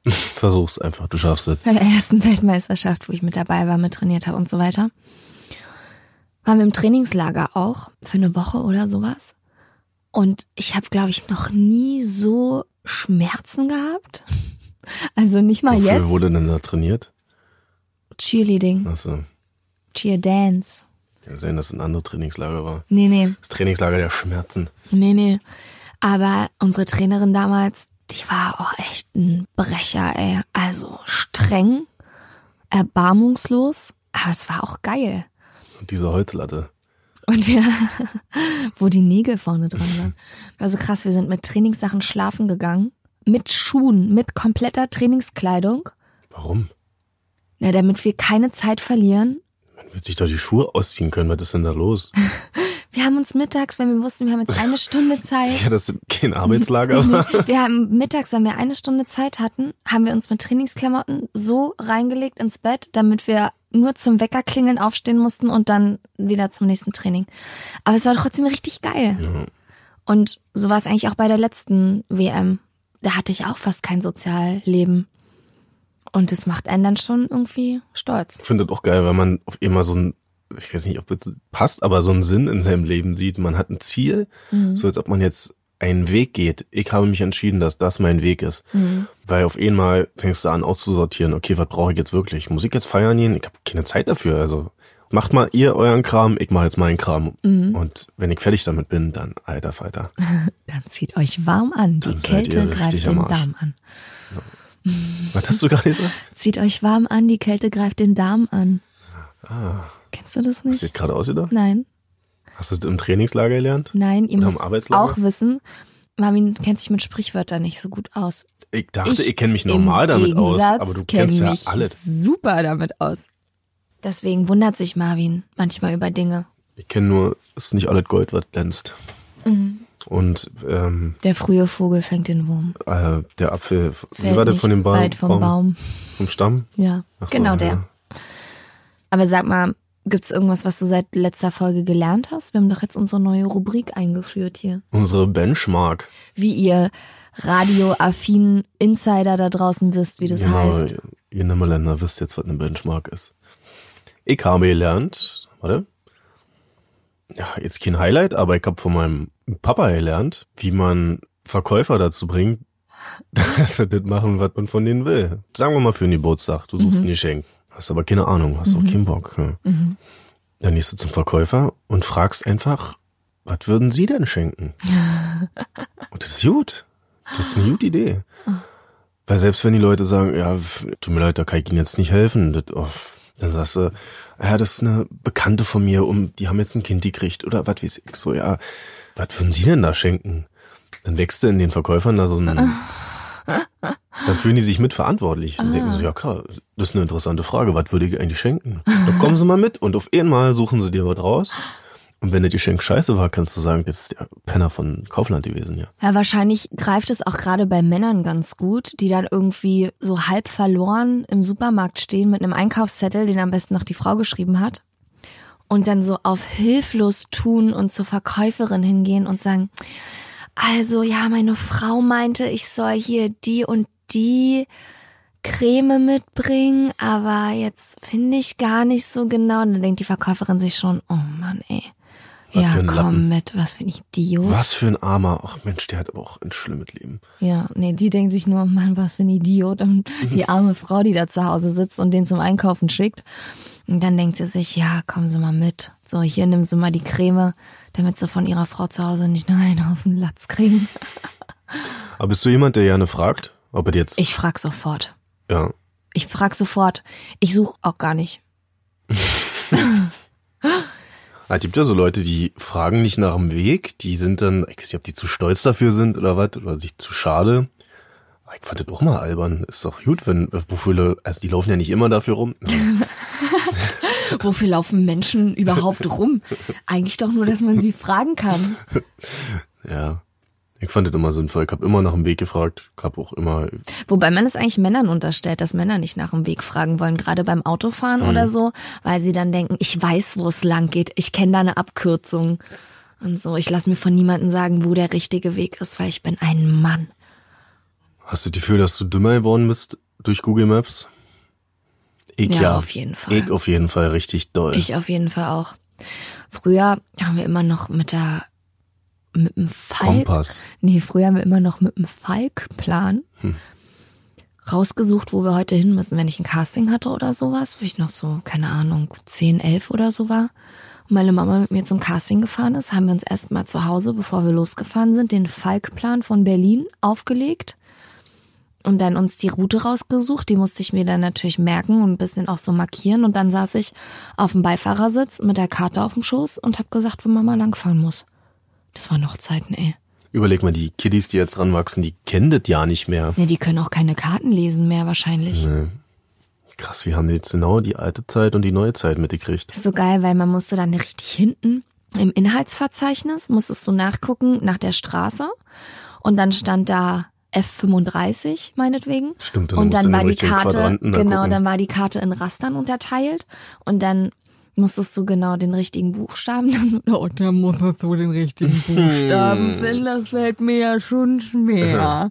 Versuch's einfach, du schaffst es. bei der ersten Weltmeisterschaft, wo ich mit dabei war, mit trainiert habe und so weiter, waren wir im Trainingslager auch für eine Woche oder sowas. Und ich habe, glaube ich, noch nie so Schmerzen gehabt. Also nicht mal Wofür jetzt. wurde denn da trainiert? Cheerleading, Achso, Cheer Dance. kann sein, dass es ein anderes Trainingslager war. Nee, nee, Das Trainingslager der Schmerzen. nee, nee. Aber unsere Trainerin damals, die war auch echt ein Brecher, ey. Also streng, erbarmungslos, aber es war auch geil. Und diese Holzlatte. Und wir, wo die Nägel vorne dran waren. War so krass, wir sind mit Trainingssachen schlafen gegangen. Mit Schuhen, mit kompletter Trainingskleidung. Warum? Ja, damit wir keine Zeit verlieren. Wird sich doch die Schuhe ausziehen können. Was ist denn da los? Wir haben uns mittags, wenn wir wussten, wir haben jetzt eine Stunde Zeit. ja, das ist kein Arbeitslager. Wir haben mittags, wenn wir eine Stunde Zeit hatten, haben wir uns mit Trainingsklamotten so reingelegt ins Bett, damit wir nur zum Weckerklingeln aufstehen mussten und dann wieder zum nächsten Training. Aber es war trotzdem richtig geil. ja. Und so war es eigentlich auch bei der letzten WM. Da hatte ich auch fast kein Sozialleben. Und das macht einen dann schon irgendwie stolz. Ich finde das auch geil, wenn man auf immer so ein, ich weiß nicht, ob es passt, aber so einen Sinn in seinem Leben sieht. Man hat ein Ziel, Mhm. so als ob man jetzt einen Weg geht. Ich habe mich entschieden, dass das mein Weg ist. Mhm. Weil auf einmal fängst du an auszusortieren, okay, was brauche ich jetzt wirklich? Muss ich jetzt feiern gehen? Ich habe keine Zeit dafür. Also macht mal ihr euren Kram, ich mache jetzt meinen Kram. Mhm. Und wenn ich fertig damit bin, dann alter Falter. Dann zieht euch warm an. Die Kälte greift den. Darm an. Was hast du gerade gesagt? Zieht euch warm an, die Kälte greift den Darm an. Kennst du das Hast du nicht? gerade ausgedacht? Nein, Hast du das im Trainingslager gelernt? nein, ihr müsst auch wissen, Marvin kennt sich mit Sprichwörtern nicht so gut aus. Ich dachte, ich, kenne mich normal damit aus, Gegensatz aber du kenn kennst ja mich alles. super damit aus. Deswegen wundert sich Marvin manchmal über Dinge. Ich kenne nur, es ist nicht alles Gold, was glänzt. Mhm. Und ähm, Der frühe Vogel fängt den Wurm. äh, der Apfel, wie Fällt war das nicht von dem Baum? weit vom Baum. Vom Stamm? Ja, so, genau ja. der. Aber sag mal, gibt's irgendwas, was du seit letzter Folge gelernt hast? Wir haben doch jetzt unsere neue Rubrik eingeführt hier. Unsere Benchmark. Wie ihr radioaffinen Insider da draußen wisst, wie das genau, heißt. ihr Nimmerländer wisst jetzt, was eine Benchmark ist. Ich habe gelernt, warte, ja, jetzt kein Highlight, aber ich habe von meinem Papa gelernt, wie man Verkäufer dazu bringt, dass sie das machen, was man von denen will. Sagen wir mal für einen Geburtstag, du suchst ein Geschenk, hast aber keine Ahnung, hast auch keinen Bock. Ja. Dann gehst du zum Verkäufer und fragst einfach, was würden sie denn schenken? und das ist gut. Das ist eine gute Idee. Weil selbst wenn die Leute sagen, ja, tut mir leid, da kann ich Ihnen jetzt nicht helfen, das, oh, dann sagst du, ja, das ist eine Bekannte von mir, um, die haben jetzt ein Kind gekriegt oder was weiß ich so, ja, was würden Sie denn da schenken? Dann wächst in den Verkäufern da so ein, dann fühlen die sich mitverantwortlich und denken so, ja klar, das ist eine interessante Frage, was würde ich eigentlich schenken? Dann kommen sie mal mit und auf einmal suchen sie dir was raus. Und wenn das Geschenk scheiße war, kannst du sagen, das ist der Penner von Kaufland gewesen, ja. Ja, wahrscheinlich greift es auch gerade bei Männern ganz gut, die dann irgendwie so halb verloren im Supermarkt stehen mit einem Einkaufszettel, den am besten noch die Frau geschrieben hat. Und dann so auf hilflos tun und zur Verkäuferin hingehen und sagen, also ja, meine Frau meinte, ich soll hier die und die Creme mitbringen, aber jetzt finde ich gar nicht so genau. Und dann denkt die Verkäuferin sich schon, oh Mann, ey. Was ja, komm Lappen. mit, was für ein Idiot. Was für ein Armer. Ach Mensch, der hat auch ein schlimmes Leben. Ja, nee, die denkt sich nur, Mann, was für ein Idiot. Und die arme Frau, die da zu Hause sitzt und den zum Einkaufen schickt. Und dann denkt sie sich, ja, kommen Sie mal mit. So, hier nimm sie mal die Creme, damit sie von ihrer Frau zu Hause nicht nur einen auf den Latz kriegen. Aber bist du jemand, der gerne fragt, ob er jetzt, Ich frag sofort. ja, Ich frag sofort. Ich suche auch gar nicht. es gibt ja so Leute, die fragen nicht nach dem Weg, die sind dann, ich weiß nicht, ob die zu stolz dafür sind oder was, oder sich zu schade. Aber Ich fand das auch mal albern. Ist doch gut, wenn, wofür, also die laufen ja nicht immer dafür rum. Wofür laufen Menschen überhaupt rum? Eigentlich doch nur, dass man sie fragen kann. Ja. Ich fand das immer sinnvoll. Ich habe immer nach dem Weg gefragt. Ich habe auch immer, Wobei man es eigentlich Männern unterstellt, dass Männer nicht nach dem Weg fragen wollen, gerade beim Autofahren oder so, weil sie dann denken, ich weiß, wo es lang geht, ich kenne da eine Abkürzung und so. Ich lasse mir von niemandem sagen, wo der richtige Weg ist, weil ich bin ein Mann. Hast du das Gefühl, dass du dümmer geworden bist durch Google Maps? Ich Ja, ja. auf jeden Fall. Ich auf jeden Fall richtig doll. Ich auf jeden Fall auch. Früher haben wir immer noch mit der mit dem Falk. Kompass. Nee, früher haben wir immer noch mit dem Falk-Plan rausgesucht, wo wir heute hin müssen, wenn ich ein Casting hatte oder sowas, wo ich noch so, keine Ahnung, 10, 11 oder so war. Und meine Mama mit mir zum Casting gefahren ist, haben wir uns erstmal zu Hause, bevor wir losgefahren sind, den Falk-Plan von Berlin aufgelegt und dann uns die Route rausgesucht. Die musste ich mir dann natürlich merken und ein bisschen auch so markieren. Und dann saß ich auf dem Beifahrersitz mit der Karte auf dem Schoß und habe gesagt, wo Mama langfahren muss. Das waren noch Zeiten, ey. Überleg mal, die Kiddies, die jetzt ranwachsen, die kennen das ja nicht mehr. Ja, die können auch keine Karten lesen mehr wahrscheinlich. Krass, wir haben jetzt genau die alte Zeit und die neue Zeit mitgekriegt. Das ist so geil, weil man musste dann richtig hinten im Inhaltsverzeichnis, musstest du nachgucken nach der Straße und dann stand da F35 meinetwegen. Stimmt, dann und dann war die Karte, genau, gucken. dann war die Karte in Rastern unterteilt und dann musstest du genau den richtigen Buchstaben. Und dann musstest du den richtigen Buchstaben finden. Das fällt mir ja schon schwer.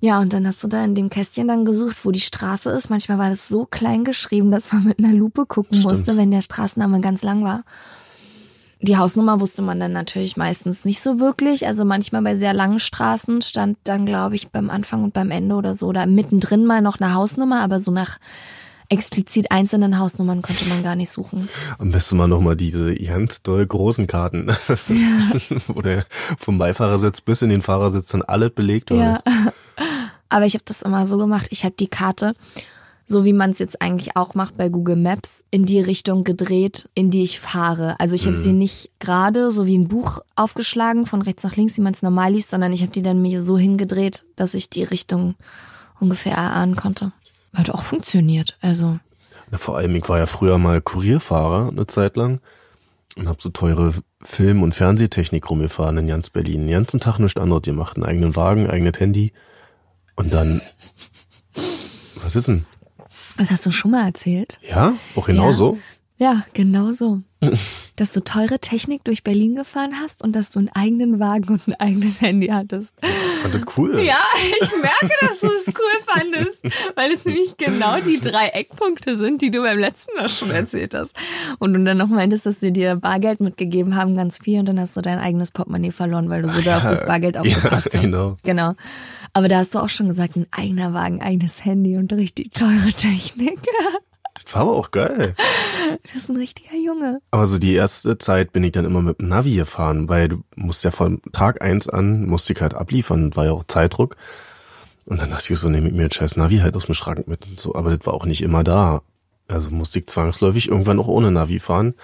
Ja, und dann hast du da in dem Kästchen dann gesucht, wo die Straße ist. Manchmal war das so klein geschrieben, dass man mit einer Lupe gucken Stimmt. musste, wenn der Straßenname ganz lang war. Die Hausnummer wusste man dann natürlich meistens nicht so wirklich. Also manchmal bei sehr langen Straßen stand dann, glaube ich, beim Anfang und beim Ende oder so oder mittendrin mal noch eine Hausnummer, aber so nach explizit einzelnen Hausnummern konnte man gar nicht suchen. Am besten mal nochmal diese ganz doll großen Karten, wo der vom Beifahrersitz bis in den Fahrersitz dann alles belegt war. Ja. Aber ich habe das immer so gemacht. Ich habe die Karte, so wie man es jetzt eigentlich auch macht bei Google Maps, in die Richtung gedreht, in die ich fahre. Also ich habe sie nicht gerade so wie ein Buch aufgeschlagen, von rechts nach links, wie man es normal liest, sondern ich habe die dann mir so hingedreht, dass ich die Richtung ungefähr erahnen konnte. Hat auch funktioniert. Also Na, vor allem, ich war ja früher mal Kurierfahrer eine Zeit lang und habe so teure Film- und Fernsehtechnik rumgefahren in ganz Berlin. Den ganzen Tag nichts anderes gemacht. Einen eigenen Wagen, eigenes Handy. Und dann, was ist denn? Das hast du schon mal erzählt. Ja, auch genauso. Ja, genau so. dass du teure Technik durch Berlin gefahren hast und dass du einen eigenen Wagen und ein eigenes Handy hattest. Ich fand das cool. Ja, ich merke, dass du es cool fandest, weil es nämlich genau die drei Eckpunkte sind, die du beim letzten Mal schon erzählt hast. Und du dann noch meintest, dass sie dir Bargeld mitgegeben haben, ganz viel, und dann hast du dein eigenes Portemonnaie verloren, weil du so da auf das Bargeld aufgepasst ja, hast. genau. Genau. Aber da hast du auch schon gesagt, ein eigener Wagen, eigenes Handy und richtig teure Technik. Das war aber auch geil. Du bist ein richtiger Junge. Aber so die erste Zeit bin ich dann immer mit dem Navi gefahren, weil du musst ja von Tag eins an, musst dich halt abliefern, war ja auch Zeitdruck. Und dann dachte ich so, nehme ich mir das scheiß Navi halt aus dem Schrank mit und so. Aber das war auch nicht immer da. Also musste ich zwangsläufig irgendwann auch ohne Navi fahren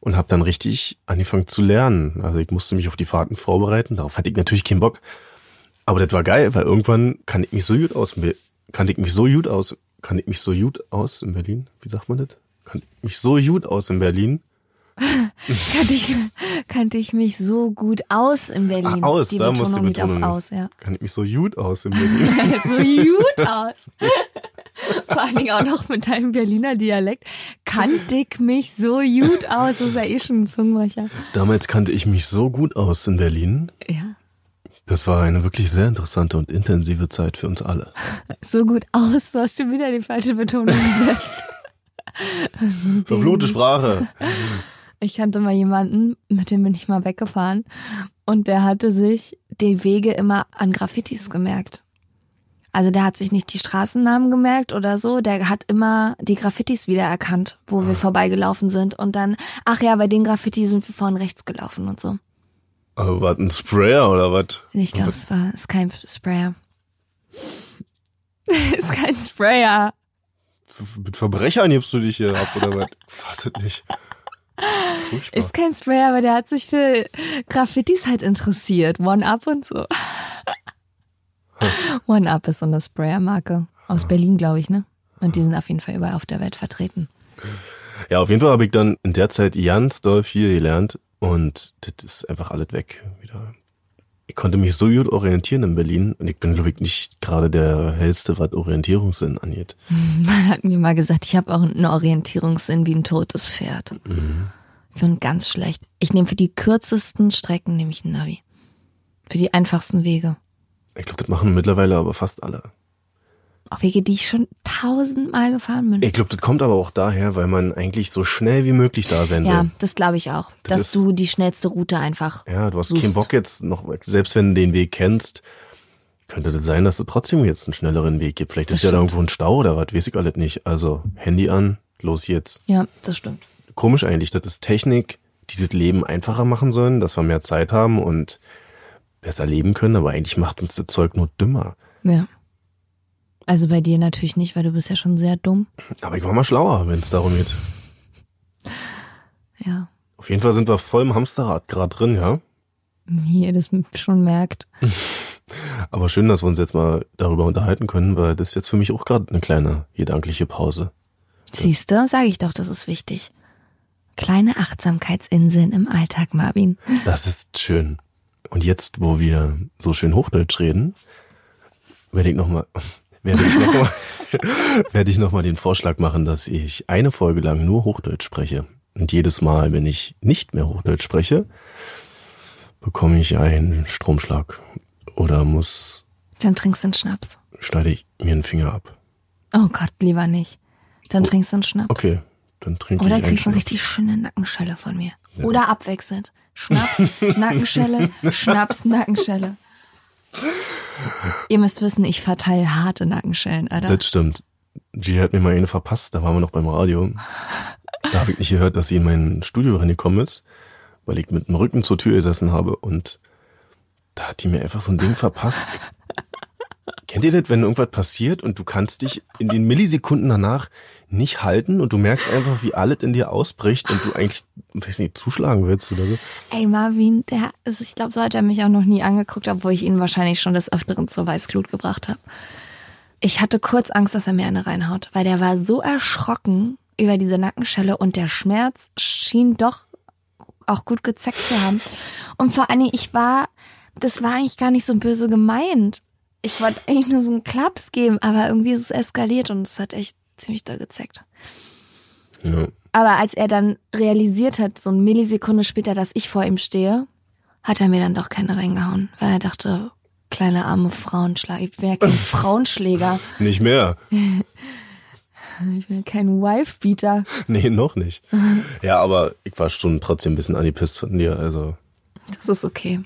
und habe dann richtig angefangen zu lernen. Also ich musste mich auf die Fahrten vorbereiten. Darauf hatte ich natürlich keinen Bock. Aber das war geil, weil irgendwann kann ich mich so gut aus, kann ich mich so gut aus, kann ich mich so gut aus in Berlin? Wie sagt man das? Kann ich mich so gut aus in Berlin? Kannte ich, kannte ich mich so gut aus in Berlin. Ah, aus, die da muss die Betonung liegt auf Betonung. aus, ja. Kann ich mich so gut aus in Berlin? so gut aus. Vor allen Dingen auch noch mit deinem Berliner Dialekt. Kannte ich mich so gut aus. Das ist ja eh schon ein Zungenbrecher. Damals kannte ich mich so gut aus in Berlin. Ja, Das war eine wirklich sehr interessante und intensive Zeit für uns alle. so gut aus. Du hast schon wieder die falsche Betonung gesetzt. Verfluchte Sprache. Ich kannte mal jemanden, mit dem bin ich mal weggefahren. Und der hatte sich die Wege immer an Graffitis gemerkt. Also der hat sich nicht die Straßennamen gemerkt oder so, der hat immer die Graffitis wiedererkannt, wo wir vorbeigelaufen sind und dann, ach ja, bei den Graffiti sind wir vorhin rechts gelaufen und so. Aber was, ein Sprayer oder was? Ich glaube, es war, ist kein Sprayer. ist kein Sprayer. Mit Verbrechern hebst du dich hier ab oder was? Fass es nicht. Furchtbar. Ist kein Sprayer, aber der hat sich für Graffitis halt interessiert. One-Up und so. One-Up ist so eine Sprayer-Marke. Aus Berlin, glaube ich, ne? Und die sind auf jeden Fall überall auf der Welt vertreten. Ja, auf jeden Fall habe ich dann in der Zeit ganz doll viel gelernt und das ist einfach alles weg wieder. Ich konnte mich so gut orientieren in Berlin und ich bin, glaube ich, nicht gerade der hellste, was Orientierungssinn angeht. Man hat mir mal gesagt, ich habe auch einen Orientierungssinn wie ein totes Pferd. Ich bin ganz schlecht. Ich nehme für die kürzesten Strecken nehme ich ein Navi. Für die einfachsten Wege. Ich glaube, das machen mittlerweile aber fast alle. Auch Wege, die ich schon tausendmal gefahren bin. Ich glaube, das kommt aber auch daher, weil man eigentlich so schnell wie möglich da sein Ja, will. das glaube ich auch. Das dass ist- du die schnellste Route einfach. Ja, du hast suchst. keinen Bock jetzt noch, selbst wenn du den Weg kennst, könnte das sein, dass du trotzdem jetzt einen schnelleren Weg gibt. Vielleicht Das ist ja da stimmt. irgendwo ein Stau oder was, weiß ich alles nicht. Also Handy an, los jetzt. Ja, das stimmt. Komisch eigentlich, das ist Technik, die das Leben einfacher machen sollen, dass wir mehr Zeit haben und besser leben können, aber eigentlich macht uns das Zeug nur dümmer. Ja. Also bei dir natürlich nicht, weil du bist ja schon sehr dumm. Aber ich war mal schlauer, wenn es darum geht. Ja. Auf jeden Fall sind wir voll im Hamsterrad gerade drin, ja. Wie ihr das schon merkt. Aber schön, dass wir uns jetzt mal darüber unterhalten können, weil das ist jetzt für mich auch gerade eine kleine gedankliche Pause. Siehst du, sage ich doch, das ist wichtig. Kleine Achtsamkeitsinseln im Alltag, Marvin. Das ist schön. Und jetzt, wo wir so schön Hochdeutsch reden, werde ich nochmal, werde ich nochmal, werde ich noch mal den Vorschlag machen, dass ich eine Folge lang nur Hochdeutsch spreche. Und jedes Mal, wenn ich nicht mehr Hochdeutsch spreche, bekomme ich einen Stromschlag oder muss, Dann trinkst du einen Schnaps. schneide ich mir einen Finger ab. Oh Gott, lieber nicht. Dann trinkst du einen Schnaps. Okay, dann trinke Oder ich einen kriegst du eine richtig schöne Nackenschelle von mir. Oder abwechselnd. Schnaps, Nackenschelle, Schnaps, Nackenschelle. Ihr müsst wissen, ich verteile harte Nackenschellen, Alter. Das stimmt. G hat mir mal eine verpasst, da waren wir noch beim Radio. Da habe ich nicht gehört, dass sie in mein Studio reingekommen ist, weil ich mit dem Rücken zur Tür gesessen habe und da hat die mir einfach so ein Ding verpasst. Kennt ihr das, wenn irgendwas passiert und du kannst dich in den Millisekunden danach nicht halten und du merkst einfach, wie alles in dir ausbricht und du eigentlich, weiß nicht, zuschlagen willst oder so? Ey, Marvin, der, also ich glaube, so hat er mich auch noch nie angeguckt, obwohl ich ihn wahrscheinlich schon des Öfteren zur Weißglut gebracht habe. Ich hatte kurz Angst, dass er mir eine reinhaut, weil der war so erschrocken über diese Nackenschelle und der Schmerz schien doch auch gut gezeckt zu haben. Und vor allen Dingen, ich war, das war eigentlich gar nicht so böse gemeint. Ich wollte eigentlich nur so einen Klaps geben, aber irgendwie ist es eskaliert und es hat echt ziemlich doll gezeckt. Ja. Aber als er dann realisiert hat, so eine Millisekunde später, dass ich vor ihm stehe, hat er mir dann doch keine reingehauen, weil er dachte, kleine arme Frauenschlag. Ich bin ja kein Frauenschläger. Nicht mehr. Ich bin ja kein Wife-Beater. Nee, noch nicht. Ja, aber ich war schon trotzdem ein bisschen angepisst von dir, also. Das ist okay.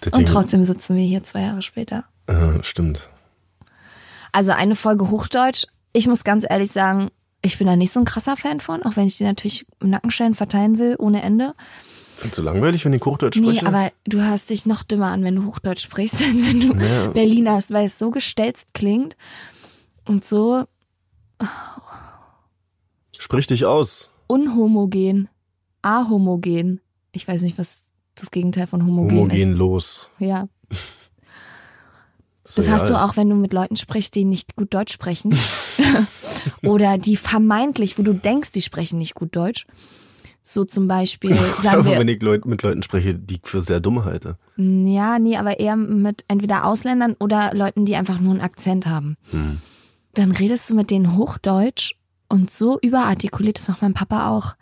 Das Und Ding- trotzdem sitzen wir hier zwei Jahre später. Äh, stimmt. Also eine Folge Hochdeutsch. Ich muss ganz ehrlich sagen, ich bin da nicht so ein krasser Fan von, auch wenn ich die natürlich im Nackenstellen verteilen will, ohne Ende. Findest du langweilig, wenn ich Hochdeutsch Nee, spreche? aber du hörst dich noch dümmer an, wenn du Hochdeutsch sprichst, als wenn du Ja. Berliner hast, weil es so gestelzt klingt und so Sprich dich aus. unhomogen, ahomogen. Ich weiß nicht, was das Gegenteil von homogen, Homogen los. ist. Ja, So, das hast du ja. auch, wenn du mit Leuten sprichst, die nicht gut Deutsch sprechen. Oder die vermeintlich, wo du denkst, die sprechen nicht gut Deutsch. So zum Beispiel, sagen wir, wenn ich Leut, mit Leuten spreche, die ich für sehr dumm halte. Ja, nee, aber eher mit entweder Ausländern oder Leuten, die einfach nur einen Akzent haben. Hm. Dann redest du mit denen Hochdeutsch und so überartikuliert, das macht mein Papa auch.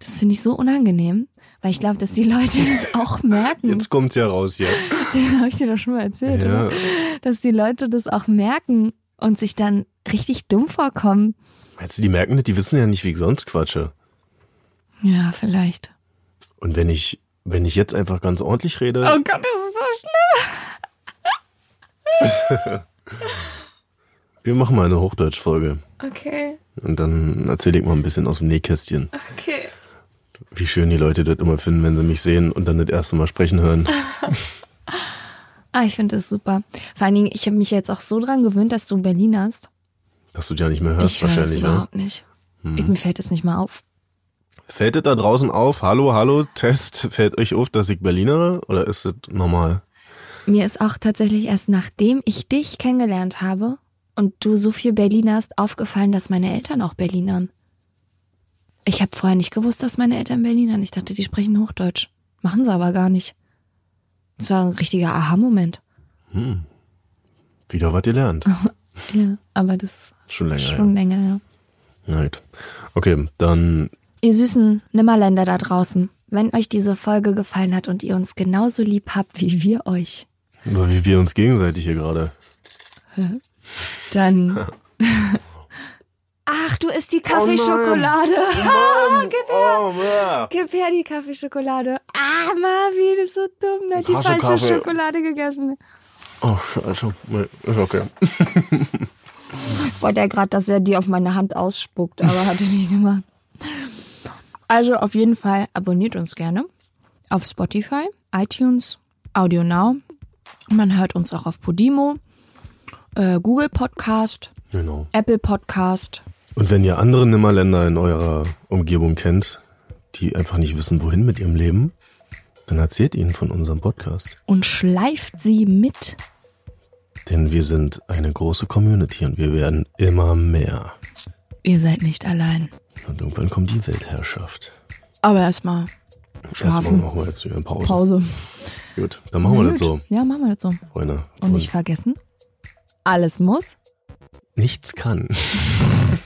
Das finde ich so unangenehm, weil ich glaube, dass die Leute das auch merken. Jetzt kommt's ja raus, ja. Das habe ich dir doch schon mal erzählt, Ja. oder? Dass die Leute das auch merken und sich dann richtig dumm vorkommen. Meinst du, die merken das? Die wissen ja nicht, wie ich sonst quatsche. Ja, vielleicht. Und wenn ich, wenn ich jetzt einfach ganz ordentlich rede, Oh Gott, das ist so schlimm. wir machen mal eine Hochdeutsch-Folge. Okay, Und dann erzähle ich mal ein bisschen aus dem Nähkästchen, okay. wie schön die Leute das immer finden, wenn sie mich sehen und dann das erste Mal sprechen hören. Ah, ich finde das super. Vor allen Dingen, ich habe mich jetzt auch so dran gewöhnt, dass du Berlin hast. Dass du ja nicht mehr hörst, ich das wahrscheinlich. Ne? überhaupt nicht. Ich, mir fällt es nicht mal auf. Fällt es da draußen auf? Hallo, hallo, Test. Fällt euch auf, dass ich Berliner oder ist das normal? Mir ist auch tatsächlich erst nachdem ich dich kennengelernt habe und du so viel Berliner hast, aufgefallen, dass meine Eltern auch Berlinern. Ich habe vorher nicht gewusst, dass meine Eltern Berlinern. Ich dachte, die sprechen Hochdeutsch. Machen sie aber gar nicht. Das war ein richtiger Aha-Moment. Wieder was gelernt. Ja, aber das Schon länger, ist schon länger, ja. ja. Right. Okay, dann Ihr süßen Nimmerländer da draußen, wenn euch diese Folge gefallen hat und ihr uns genauso lieb habt wie wir euch, nur wie wir uns gegenseitig hier gerade. dann. Ach, du isst die Kaffeeschokolade. gib her. Oh. Gib her die Kaffeeschokolade. Ah, Marvin, das ist so dumm. Der hat die Hasse falsche Kaffee. Schokolade gegessen. Oh, scheiße. Nee, ist okay. Wollte er gerade, dass er die auf meine Hand ausspuckt, aber hatte nie gemacht. Also auf jeden Fall abonniert uns gerne auf Spotify, iTunes, Audio Now. Man hört uns auch auf Podimo, äh, Google Podcast, Genau. Apple Podcast. Und wenn ihr andere Nimmerländer in eurer Umgebung kennt, die einfach nicht wissen, wohin mit ihrem Leben, dann erzählt ihnen von unserem Podcast. und schleift sie mit. Denn wir sind eine große Community und wir werden immer mehr. Ihr seid nicht allein. Und irgendwann kommt die Weltherrschaft. Aber erstmal Erstmal machen wir jetzt hier eine Pause. Pause. Gut, dann machen wir das so, Ja, machen wir das so. Freunde. Und nicht vergessen, alles muss. nichts kann.